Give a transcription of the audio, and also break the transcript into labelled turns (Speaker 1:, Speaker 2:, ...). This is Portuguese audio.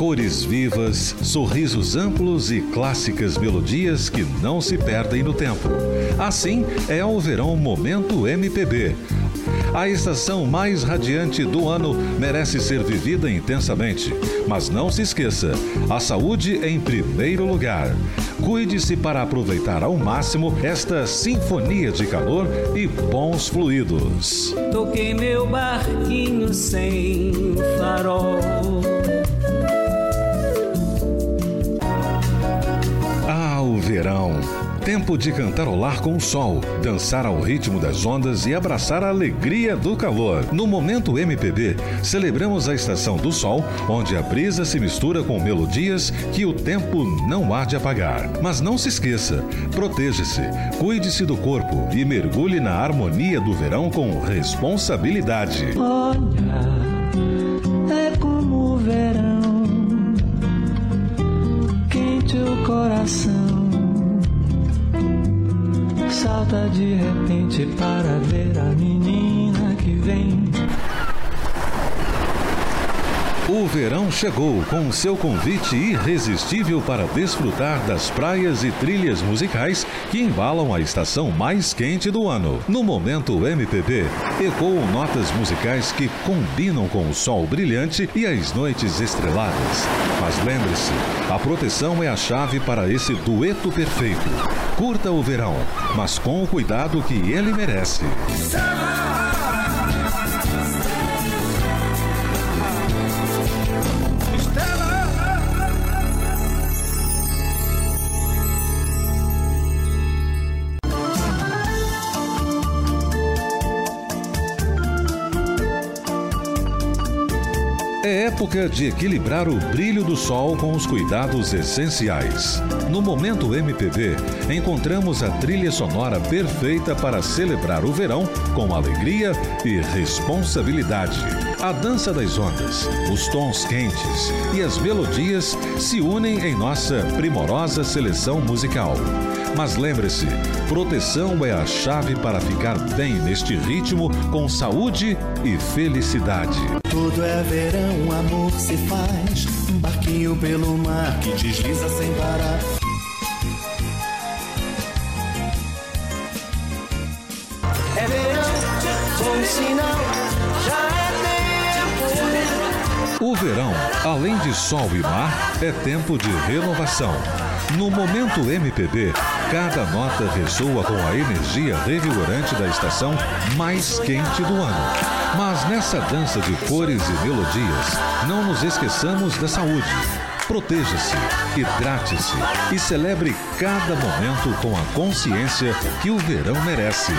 Speaker 1: Cores vivas, sorrisos amplos e clássicas melodias que não se perdem no tempo. Assim é o Verão Momento MPB. A estação mais radiante do ano merece ser vivida intensamente. Mas não se esqueça: a saúde em primeiro lugar. Cuide-se para aproveitar ao máximo esta sinfonia de calor e bons fluidos.
Speaker 2: Toquei meu barquinho sem farol.
Speaker 1: Verão Tempo de cantarolar com o sol, dançar ao ritmo das ondas e abraçar a alegria do calor. No Momento MPB, celebramos a estação do sol, onde a brisa se mistura com melodias que o tempo não há de apagar. Mas não se esqueça, proteja-se, cuide-se do corpo e mergulhe na harmonia do verão com responsabilidade.
Speaker 2: Olha, salta de repente para ver a menina que vem.
Speaker 1: O verão chegou com seu convite irresistível para desfrutar das praias e trilhas musicais que embalam a estação mais quente do ano. No momento MPB, ecoam notas musicais que combinam com o sol brilhante e as noites estreladas. Mas lembre-se, a proteção é a chave para esse dueto perfeito. Curta o verão, mas com o cuidado que ele merece. É época de equilibrar o brilho do sol com os cuidados essenciais. No Momento MPB, encontramos a trilha sonora perfeita para celebrar o verão com alegria e responsabilidade. A dança das ondas, os tons quentes e as melodias se unem em nossa primorosa seleção musical. Mas lembre-se, proteção é a chave para ficar bem neste ritmo com saúde e felicidade.
Speaker 3: Tudo é verão, amor se faz. Um barquinho pelo mar que desliza sem parar.
Speaker 2: É verão, bom sinal, já é tempo.
Speaker 1: O verão, além de sol e mar, é tempo de renovação. No momento MPB, cada nota ressoa com a energia revigorante da estação mais quente do ano. Mas nessa dança de cores e melodias, não nos esqueçamos da saúde. Proteja-se, hidrate-se e celebre cada momento com a consciência que o verão merece.